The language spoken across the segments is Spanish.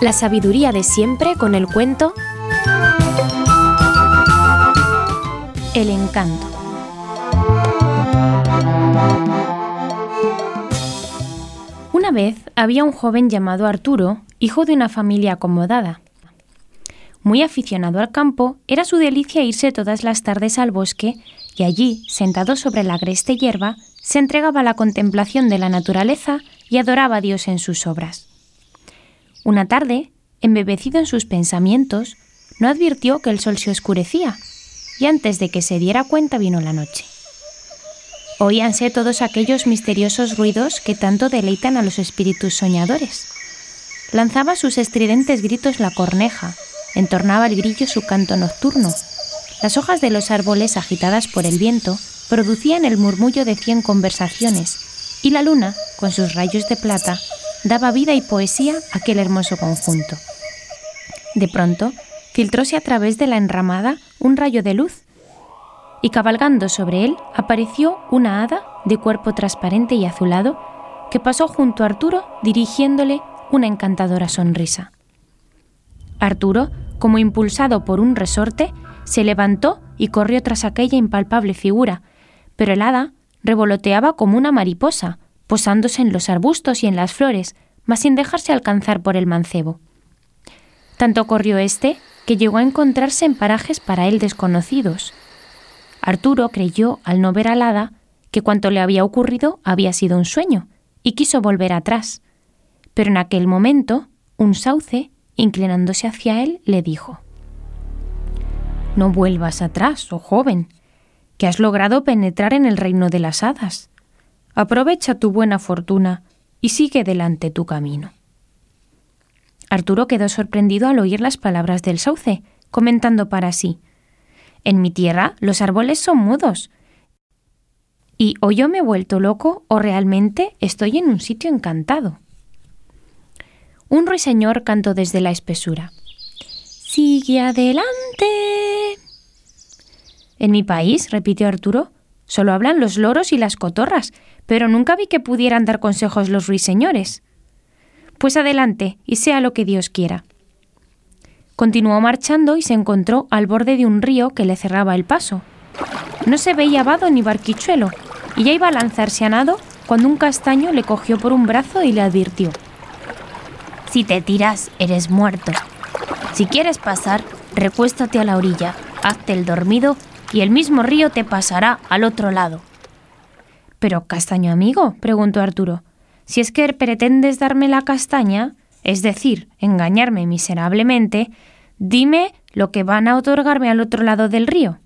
La sabiduría de siempre con el cuento El encanto. Una vez había un joven llamado Arturo, hijo de una familia acomodada. Muy aficionado al campo, era su delicia irse todas las tardes al bosque y allí, sentado sobre la agreste hierba, se entregaba a la contemplación de la naturaleza y adoraba a Dios en sus obras. Una tarde, embebecido en sus pensamientos, no advirtió que el sol se oscurecía, y antes de que se diera cuenta vino la noche. Oíanse todos aquellos misteriosos ruidos que tanto deleitan a los espíritus soñadores. Lanzaba sus estridentes gritos la corneja, entornaba el grillo su canto nocturno. Las hojas de los árboles agitadas por el viento producían el murmullo de cien conversaciones, y la luna, con sus rayos de plata, daba vida y poesía a aquel hermoso conjunto. De pronto, filtróse a través de la enramada un rayo de luz, y cabalgando sobre él apareció una hada de cuerpo transparente y azulado que pasó junto a Arturo dirigiéndole una encantadora sonrisa. Arturo, como impulsado por un resorte, se levantó y corrió tras aquella impalpable figura, pero el hada revoloteaba como una mariposa, posándose en los arbustos y en las flores, mas sin dejarse alcanzar por el mancebo. Tanto corrió éste que llegó a encontrarse en parajes para él desconocidos. Arturo creyó, al no ver al hada, que cuanto le había ocurrido había sido un sueño, y quiso volver atrás. Pero en aquel momento, un sauce, inclinándose hacia él, le dijo No vuelvas atrás, oh joven, que has logrado penetrar en el reino de las hadas. Aprovecha tu buena fortuna y sigue delante tu camino. Arturo quedó sorprendido al oír las palabras del sauce, comentando para sí En mi tierra los árboles son mudos. Y o yo me he vuelto loco o realmente estoy en un sitio encantado. Un ruiseñor cantó desde la espesura. Sigue adelante. En mi país, repitió Arturo, solo hablan los loros y las cotorras, pero nunca vi que pudieran dar consejos los ruiseñores. Pues adelante, y sea lo que Dios quiera. Continuó marchando y se encontró al borde de un río que le cerraba el paso. No se veía vado ni barquichuelo, y ya iba a lanzarse a nado cuando un castaño le cogió por un brazo y le advirtió. Si te tiras, eres muerto. Si quieres pasar, recuéstate a la orilla, hazte el dormido y el mismo río te pasará al otro lado. Pero, castaño amigo, preguntó Arturo, si es que pretendes darme la castaña, es decir, engañarme miserablemente, dime lo que van a otorgarme al otro lado del río.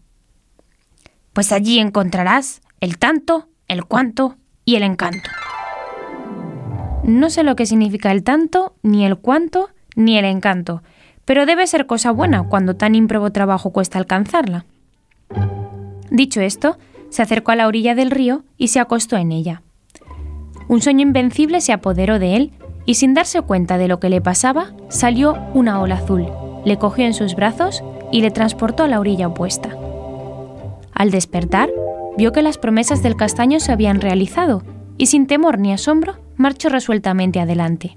Pues allí encontrarás el tanto, el cuanto y el encanto. No sé lo que significa el tanto, ni el cuanto, ni el encanto, pero debe ser cosa buena cuando tan ímprobo trabajo cuesta alcanzarla. Dicho esto, se acercó a la orilla del río y se acostó en ella. Un sueño invencible se apoderó de él y sin darse cuenta de lo que le pasaba, salió una ola azul, le cogió en sus brazos y le transportó a la orilla opuesta. Al despertar, vio que las promesas del castaño se habían realizado y sin temor ni asombro marchó resueltamente adelante.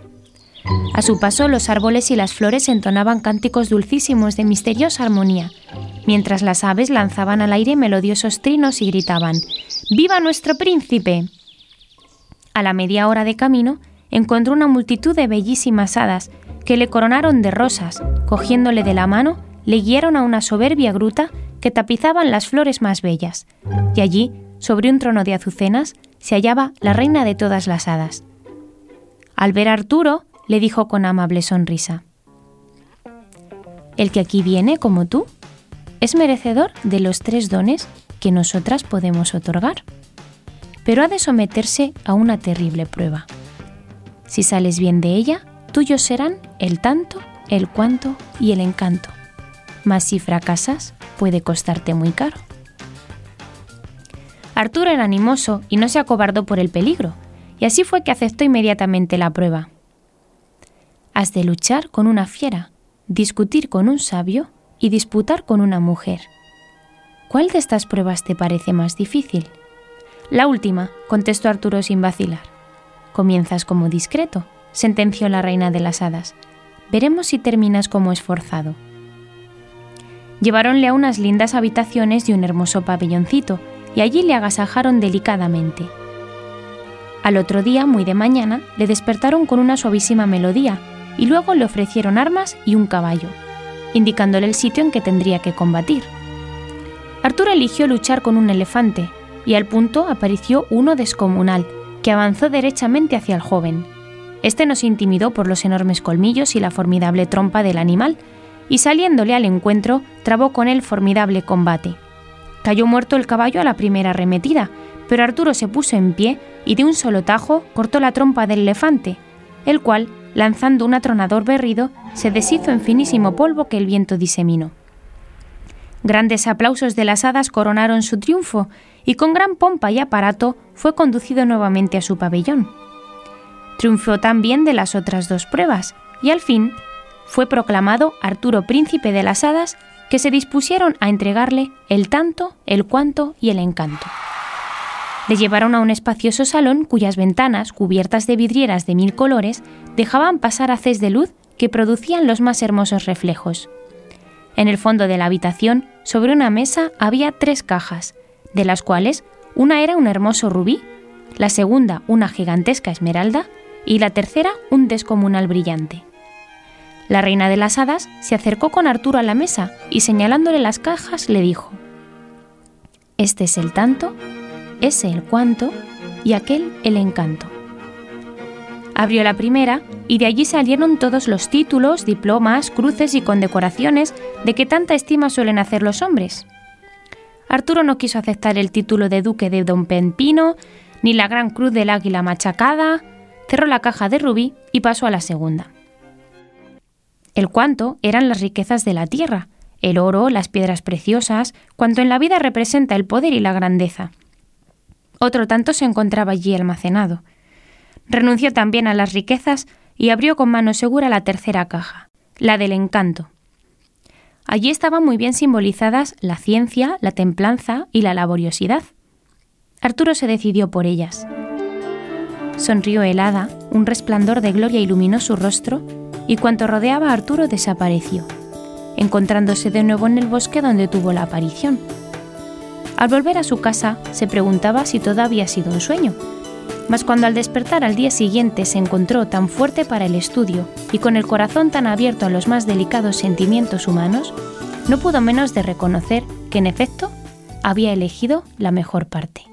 A su paso los árboles y las flores entonaban cánticos dulcísimos de misteriosa armonía, mientras las aves lanzaban al aire melodiosos trinos y gritaban ¡Viva nuestro príncipe! A la media hora de camino encontró una multitud de bellísimas hadas que le coronaron de rosas, cogiéndole de la mano, le guiaron a una soberbia gruta que tapizaban las flores más bellas, y allí, sobre un trono de azucenas, se hallaba la reina de todas las hadas. Al ver a Arturo, le dijo con amable sonrisa, El que aquí viene, como tú, es merecedor de los tres dones que nosotras podemos otorgar, pero ha de someterse a una terrible prueba. Si sales bien de ella, tuyos serán el tanto, el cuanto y el encanto, mas si fracasas, puede costarte muy caro. Arturo era animoso y no se acobardó por el peligro, y así fue que aceptó inmediatamente la prueba. Has de luchar con una fiera, discutir con un sabio y disputar con una mujer. ¿Cuál de estas pruebas te parece más difícil? La última, contestó Arturo sin vacilar. Comienzas como discreto, sentenció la reina de las hadas. veremos si terminas como esforzado. Llevaronle a unas lindas habitaciones de un hermoso pabelloncito, y allí le agasajaron delicadamente. Al otro día, muy de mañana, le despertaron con una suavísima melodía, y luego le ofrecieron armas y un caballo, indicándole el sitio en que tendría que combatir. Arturo eligió luchar con un elefante, y al punto apareció uno descomunal, que avanzó derechamente hacia el joven. Este nos intimidó por los enormes colmillos y la formidable trompa del animal, y saliéndole al encuentro, trabó con él formidable combate. Cayó muerto el caballo a la primera arremetida, pero Arturo se puso en pie y de un solo tajo cortó la trompa del elefante, el cual, lanzando un atronador berrido, se deshizo en finísimo polvo que el viento diseminó. Grandes aplausos de las hadas coronaron su triunfo, y con gran pompa y aparato fue conducido nuevamente a su pabellón. Triunfó también de las otras dos pruebas, y al fin fue proclamado Arturo príncipe de las hadas, que se dispusieron a entregarle el tanto, el cuanto y el encanto. Le llevaron a un espacioso salón cuyas ventanas, cubiertas de vidrieras de mil colores, dejaban pasar haces de luz que producían los más hermosos reflejos. En el fondo de la habitación, sobre una mesa, había tres cajas, de las cuales una era un hermoso rubí, la segunda una gigantesca esmeralda y la tercera un descomunal brillante. La reina de las hadas se acercó con Arturo a la mesa y señalándole las cajas le dijo, Este es el tanto, ese el cuanto y aquel el encanto. Abrió la primera y de allí salieron todos los títulos, diplomas, cruces y condecoraciones de que tanta estima suelen hacer los hombres. Arturo no quiso aceptar el título de duque de Don Pempino, ni la gran cruz del águila machacada, cerró la caja de rubí y pasó a la segunda. El cuanto eran las riquezas de la tierra, el oro, las piedras preciosas, cuanto en la vida representa el poder y la grandeza. Otro tanto se encontraba allí almacenado. Renunció también a las riquezas y abrió con mano segura la tercera caja, la del encanto. Allí estaban muy bien simbolizadas la ciencia, la templanza y la laboriosidad. Arturo se decidió por ellas. Sonrió helada, un resplandor de gloria iluminó su rostro y cuanto rodeaba a Arturo desapareció, encontrándose de nuevo en el bosque donde tuvo la aparición. Al volver a su casa se preguntaba si todo había sido un sueño, mas cuando al despertar al día siguiente se encontró tan fuerte para el estudio y con el corazón tan abierto a los más delicados sentimientos humanos, no pudo menos de reconocer que en efecto había elegido la mejor parte.